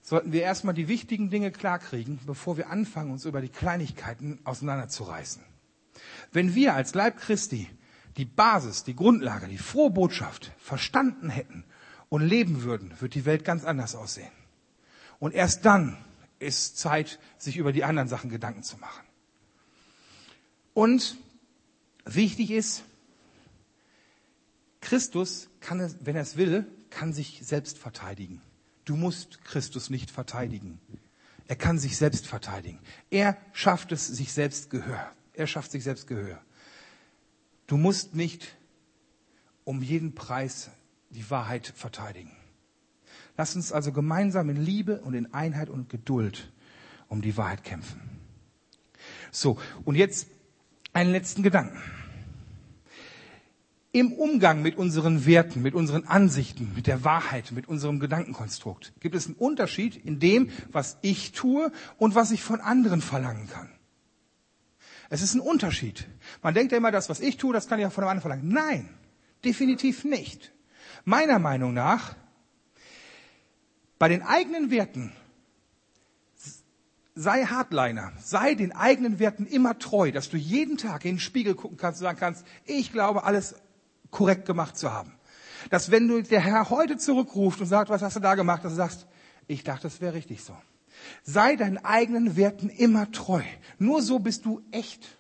sollten wir erstmal die wichtigen Dinge klarkriegen, bevor wir anfangen, uns über die Kleinigkeiten auseinanderzureißen. Wenn wir als Leib Christi die Basis, die Grundlage, die frohe Botschaft verstanden hätten und leben würden, wird die Welt ganz anders aussehen. Und erst dann ist Zeit, sich über die anderen Sachen Gedanken zu machen. Und wichtig ist, Christus kann es, wenn er es will, kann sich selbst verteidigen. Du musst Christus nicht verteidigen. Er kann sich selbst verteidigen. Er schafft es sich selbst Gehör. Er schafft sich selbst Gehör. Du musst nicht um jeden Preis die Wahrheit verteidigen. Lass uns also gemeinsam in Liebe und in Einheit und Geduld um die Wahrheit kämpfen. So, und jetzt einen letzten Gedanken. Im Umgang mit unseren Werten, mit unseren Ansichten, mit der Wahrheit, mit unserem Gedankenkonstrukt gibt es einen Unterschied in dem, was ich tue und was ich von anderen verlangen kann. Es ist ein Unterschied. Man denkt ja immer, das, was ich tue, das kann ich auch von einem anderen verlangen. Nein, definitiv nicht. Meiner Meinung nach, bei den eigenen Werten sei Hardliner, sei den eigenen Werten immer treu, dass du jeden Tag in den Spiegel gucken kannst und sagen kannst, ich glaube, alles korrekt gemacht zu haben. Dass wenn du der Herr heute zurückruft und sagt, was hast du da gemacht, dass du sagst, ich dachte, das wäre richtig so. Sei deinen eigenen Werten immer treu. Nur so bist du echt.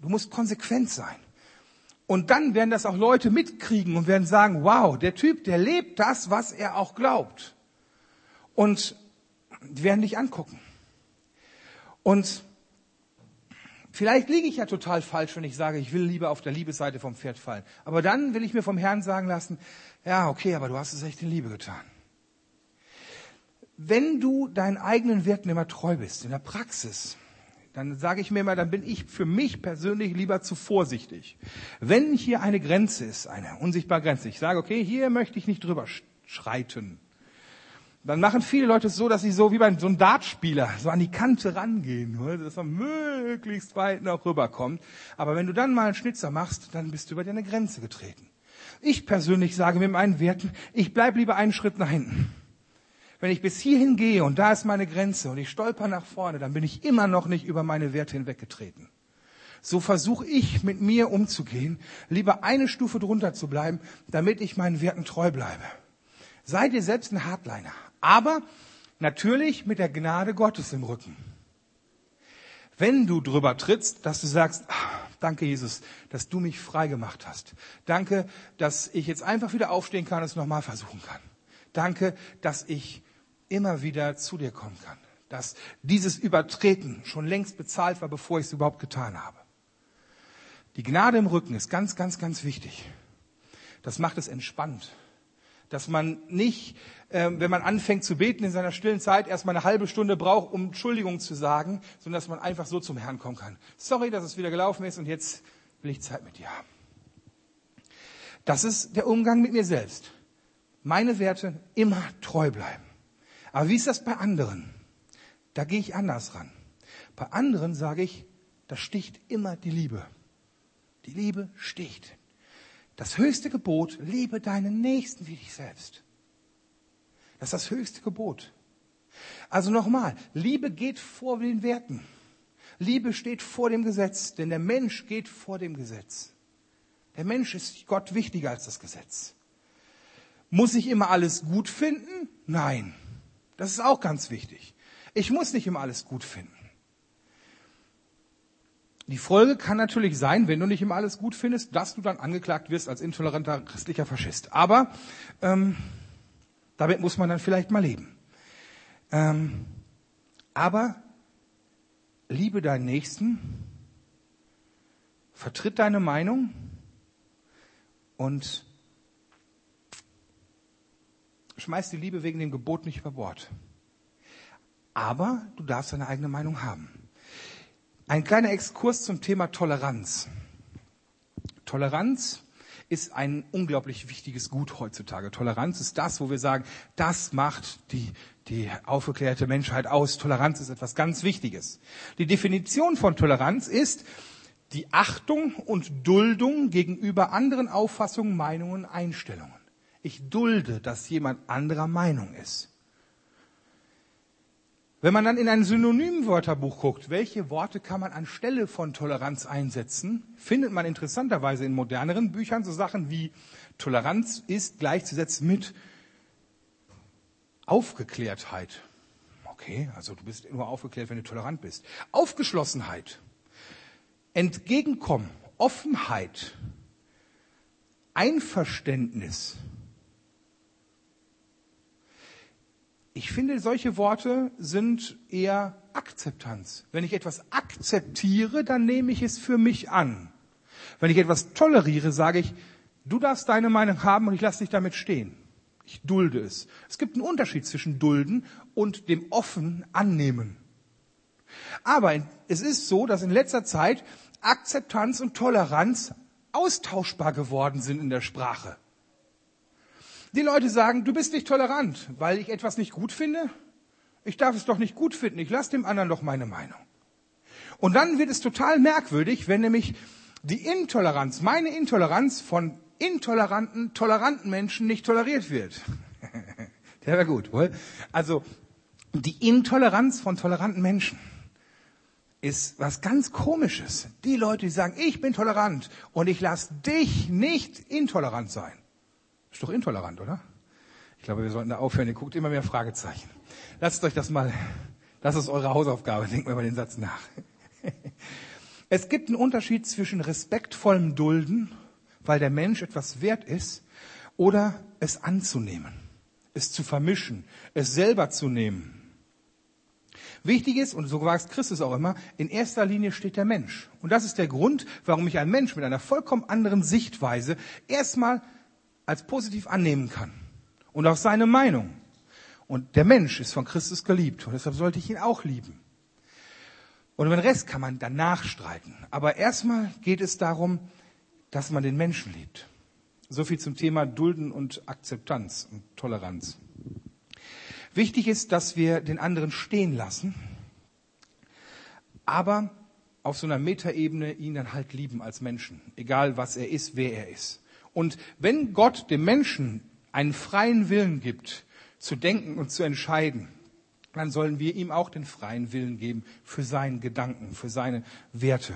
Du musst konsequent sein. Und dann werden das auch Leute mitkriegen und werden sagen, wow, der Typ, der lebt das, was er auch glaubt. Und die werden dich angucken. Und Vielleicht liege ich ja total falsch, wenn ich sage, ich will lieber auf der Liebesseite vom Pferd fallen. Aber dann will ich mir vom Herrn sagen lassen, ja, okay, aber du hast es echt in Liebe getan. Wenn du deinen eigenen Werten immer treu bist, in der Praxis, dann sage ich mir immer, dann bin ich für mich persönlich lieber zu vorsichtig. Wenn hier eine Grenze ist, eine unsichtbare Grenze, ich sage, okay, hier möchte ich nicht drüber schreiten, dann machen viele Leute es so, dass sie so wie bei so einem Dartspieler so an die Kante rangehen, dass man möglichst weit noch rüberkommt. Aber wenn du dann mal einen Schnitzer machst, dann bist du über deine Grenze getreten. Ich persönlich sage mit meinen Werten, ich bleib lieber einen Schritt nach hinten. Wenn ich bis hierhin gehe und da ist meine Grenze und ich stolper nach vorne, dann bin ich immer noch nicht über meine Werte hinweggetreten. So versuche ich mit mir umzugehen, lieber eine Stufe drunter zu bleiben, damit ich meinen Werten treu bleibe. Sei dir selbst ein Hardliner. Aber natürlich mit der Gnade Gottes im Rücken. Wenn du drüber trittst, dass du sagst, ach, danke Jesus, dass du mich frei gemacht hast. Danke, dass ich jetzt einfach wieder aufstehen kann und es nochmal versuchen kann. Danke, dass ich immer wieder zu dir kommen kann. Dass dieses Übertreten schon längst bezahlt war, bevor ich es überhaupt getan habe. Die Gnade im Rücken ist ganz, ganz, ganz wichtig. Das macht es entspannt dass man nicht, äh, wenn man anfängt zu beten in seiner stillen Zeit, erstmal eine halbe Stunde braucht, um Entschuldigung zu sagen, sondern dass man einfach so zum Herrn kommen kann. Sorry, dass es wieder gelaufen ist und jetzt will ich Zeit mit dir haben. Das ist der Umgang mit mir selbst. Meine Werte immer treu bleiben. Aber wie ist das bei anderen? Da gehe ich anders ran. Bei anderen sage ich, da sticht immer die Liebe. Die Liebe sticht. Das höchste Gebot, liebe deinen Nächsten wie dich selbst. Das ist das höchste Gebot. Also nochmal, Liebe geht vor den Werten. Liebe steht vor dem Gesetz, denn der Mensch geht vor dem Gesetz. Der Mensch ist Gott wichtiger als das Gesetz. Muss ich immer alles gut finden? Nein. Das ist auch ganz wichtig. Ich muss nicht immer alles gut finden. Die Folge kann natürlich sein, wenn du nicht immer alles gut findest, dass du dann angeklagt wirst als intoleranter christlicher Faschist. Aber ähm, damit muss man dann vielleicht mal leben. Ähm, aber liebe deinen Nächsten, vertritt deine Meinung und schmeiß die Liebe wegen dem Gebot nicht über Bord. Aber du darfst deine eigene Meinung haben. Ein kleiner Exkurs zum Thema Toleranz. Toleranz ist ein unglaublich wichtiges Gut heutzutage. Toleranz ist das, wo wir sagen, das macht die, die aufgeklärte Menschheit aus. Toleranz ist etwas ganz Wichtiges. Die Definition von Toleranz ist die Achtung und Duldung gegenüber anderen Auffassungen, Meinungen, Einstellungen. Ich dulde, dass jemand anderer Meinung ist. Wenn man dann in ein Synonymwörterbuch guckt, welche Worte kann man anstelle von Toleranz einsetzen, findet man interessanterweise in moderneren Büchern so Sachen wie Toleranz ist gleichzusetzen mit Aufgeklärtheit. Okay, also du bist nur aufgeklärt, wenn du tolerant bist. Aufgeschlossenheit, Entgegenkommen, Offenheit, Einverständnis, Ich finde, solche Worte sind eher Akzeptanz. Wenn ich etwas akzeptiere, dann nehme ich es für mich an. Wenn ich etwas toleriere, sage ich, du darfst deine Meinung haben und ich lasse dich damit stehen. Ich dulde es. Es gibt einen Unterschied zwischen dulden und dem offen annehmen. Aber es ist so, dass in letzter Zeit Akzeptanz und Toleranz austauschbar geworden sind in der Sprache. Die Leute sagen, du bist nicht tolerant, weil ich etwas nicht gut finde. Ich darf es doch nicht gut finden. Ich lasse dem anderen doch meine Meinung. Und dann wird es total merkwürdig, wenn nämlich die Intoleranz, meine Intoleranz von intoleranten, toleranten Menschen nicht toleriert wird. Der wäre gut, wohl? Also, die Intoleranz von toleranten Menschen ist was ganz komisches. Die Leute, die sagen, ich bin tolerant und ich lasse dich nicht intolerant sein. Ist doch intolerant, oder? Ich glaube, wir sollten da aufhören. Ihr guckt immer mehr Fragezeichen. Lasst euch das mal, das ist eure Hausaufgabe. Denkt mal über den Satz nach. Es gibt einen Unterschied zwischen respektvollem Dulden, weil der Mensch etwas wert ist, oder es anzunehmen, es zu vermischen, es selber zu nehmen. Wichtig ist, und so sagt Christus auch immer, in erster Linie steht der Mensch. Und das ist der Grund, warum ich einen Mensch mit einer vollkommen anderen Sichtweise erstmal als positiv annehmen kann. Und auch seine Meinung. Und der Mensch ist von Christus geliebt. Und deshalb sollte ich ihn auch lieben. Und über den Rest kann man danach streiten. Aber erstmal geht es darum, dass man den Menschen liebt. So viel zum Thema Dulden und Akzeptanz und Toleranz. Wichtig ist, dass wir den anderen stehen lassen, aber auf so einer Metaebene ihn dann halt lieben als Menschen, egal was er ist, wer er ist. Und wenn Gott dem Menschen einen freien Willen gibt, zu denken und zu entscheiden, dann sollen wir ihm auch den freien Willen geben für seinen Gedanken, für seine Werte.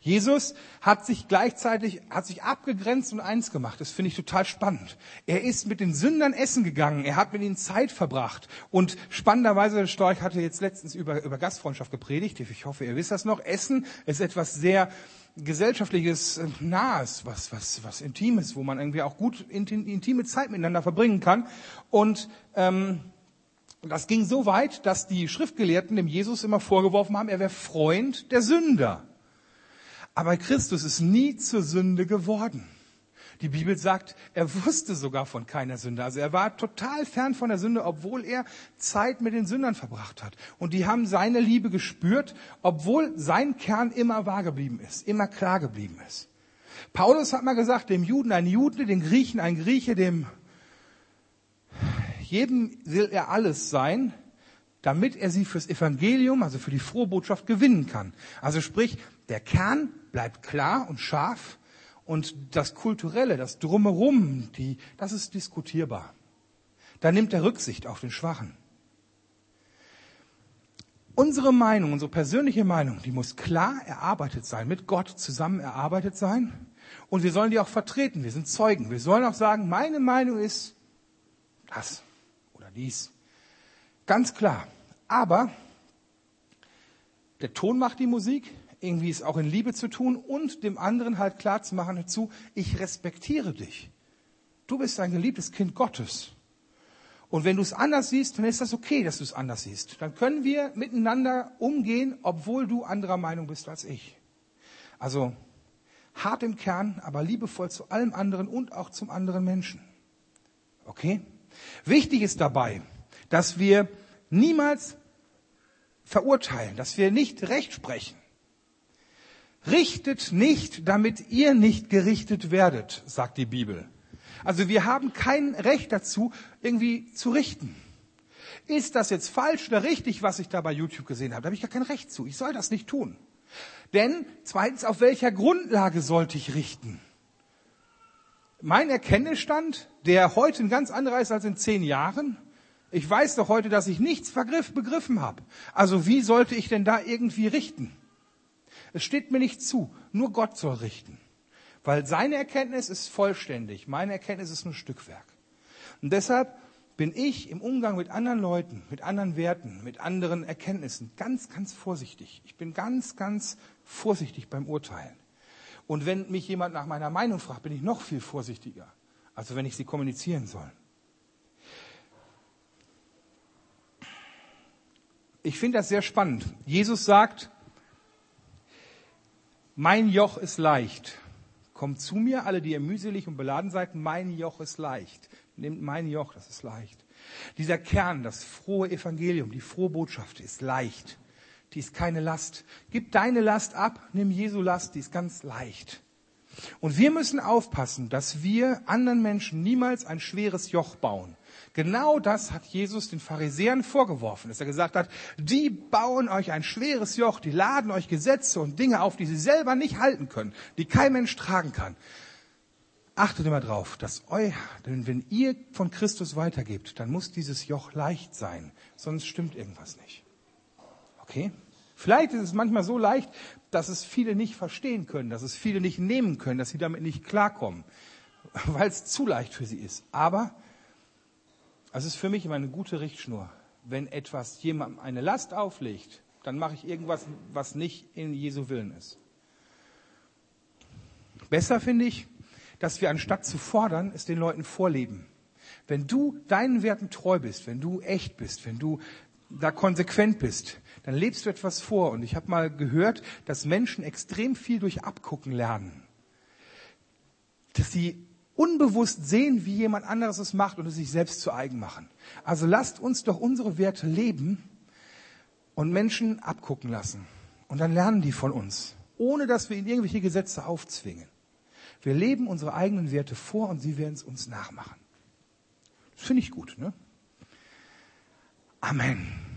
Jesus hat sich gleichzeitig, hat sich abgegrenzt und eins gemacht. Das finde ich total spannend. Er ist mit den Sündern essen gegangen. Er hat mit ihnen Zeit verbracht. Und spannenderweise, Storch hatte jetzt letztens über, über Gastfreundschaft gepredigt. Ich hoffe, ihr wisst das noch. Essen ist etwas sehr gesellschaftliches Nahes, was, was, was Intimes, wo man irgendwie auch gut intime Zeit miteinander verbringen kann. Und ähm, das ging so weit, dass die Schriftgelehrten dem Jesus immer vorgeworfen haben, er wäre Freund der Sünder. Aber Christus ist nie zur Sünde geworden. Die Bibel sagt, er wusste sogar von keiner Sünde. Also er war total fern von der Sünde, obwohl er Zeit mit den Sündern verbracht hat. Und die haben seine Liebe gespürt, obwohl sein Kern immer wahr geblieben ist, immer klar geblieben ist. Paulus hat mal gesagt, dem Juden ein Jude, dem Griechen ein Grieche, dem jedem will er alles sein, damit er sie fürs Evangelium, also für die frohe Botschaft gewinnen kann. Also sprich, der Kern bleibt klar und scharf und das Kulturelle, das Drumherum, die, das ist diskutierbar. Da nimmt er Rücksicht auf den Schwachen. Unsere Meinung, unsere persönliche Meinung, die muss klar erarbeitet sein, mit Gott zusammen erarbeitet sein. Und wir sollen die auch vertreten. Wir sind Zeugen. Wir sollen auch sagen, meine Meinung ist das oder dies. Ganz klar. Aber der Ton macht die Musik, irgendwie es auch in Liebe zu tun und dem anderen halt klar zu machen dazu, ich respektiere dich. Du bist ein geliebtes Kind Gottes. Und wenn du es anders siehst, dann ist das okay, dass du es anders siehst. Dann können wir miteinander umgehen, obwohl du anderer Meinung bist als ich. Also hart im Kern, aber liebevoll zu allem anderen und auch zum anderen Menschen. Okay? Wichtig ist dabei, dass wir niemals verurteilen, dass wir nicht recht sprechen. Richtet nicht, damit ihr nicht gerichtet werdet, sagt die Bibel. Also wir haben kein Recht dazu, irgendwie zu richten. Ist das jetzt falsch oder richtig, was ich da bei YouTube gesehen habe? Da habe ich gar kein Recht zu. Ich soll das nicht tun. Denn zweitens, auf welcher Grundlage sollte ich richten? Mein Erkenntnisstand, der heute ein ganz anderer ist als in zehn Jahren, ich weiß doch heute, dass ich nichts begriffen habe. Also wie sollte ich denn da irgendwie richten? Es steht mir nicht zu. Nur Gott soll richten. Weil seine Erkenntnis ist vollständig. Meine Erkenntnis ist nur Stückwerk. Und deshalb bin ich im Umgang mit anderen Leuten, mit anderen Werten, mit anderen Erkenntnissen ganz, ganz vorsichtig. Ich bin ganz, ganz vorsichtig beim Urteilen. Und wenn mich jemand nach meiner Meinung fragt, bin ich noch viel vorsichtiger, also wenn ich sie kommunizieren soll. Ich finde das sehr spannend. Jesus sagt, mein Joch ist leicht. Kommt zu mir, alle, die ihr mühselig und beladen seid, mein Joch ist leicht. Nehmt mein Joch, das ist leicht. Dieser Kern, das frohe Evangelium, die frohe Botschaft ist leicht. Die ist keine Last. Gib deine Last ab, nimm Jesu Last, die ist ganz leicht. Und wir müssen aufpassen, dass wir anderen Menschen niemals ein schweres Joch bauen. Genau das hat Jesus den Pharisäern vorgeworfen, dass er gesagt hat, die bauen euch ein schweres Joch, die laden euch Gesetze und Dinge auf, die sie selber nicht halten können, die kein Mensch tragen kann. Achtet immer drauf, dass euer, denn wenn ihr von Christus weitergebt, dann muss dieses Joch leicht sein, sonst stimmt irgendwas nicht. Okay? Vielleicht ist es manchmal so leicht, dass es viele nicht verstehen können, dass es viele nicht nehmen können, dass sie damit nicht klarkommen, weil es zu leicht für sie ist. Aber es ist für mich immer eine gute Richtschnur. Wenn etwas jemandem eine Last auflegt, dann mache ich irgendwas, was nicht in Jesu Willen ist. Besser finde ich, dass wir anstatt zu fordern, es den Leuten vorleben. Wenn du deinen Werten treu bist, wenn du echt bist, wenn du da konsequent bist, dann lebst du etwas vor. Und ich habe mal gehört, dass Menschen extrem viel durch Abgucken lernen. Dass sie unbewusst sehen, wie jemand anderes es macht und es sich selbst zu eigen machen. Also lasst uns doch unsere Werte leben und Menschen abgucken lassen. Und dann lernen die von uns, ohne dass wir ihnen irgendwelche Gesetze aufzwingen. Wir leben unsere eigenen Werte vor und sie werden es uns nachmachen. Das finde ich gut, ne? Amen.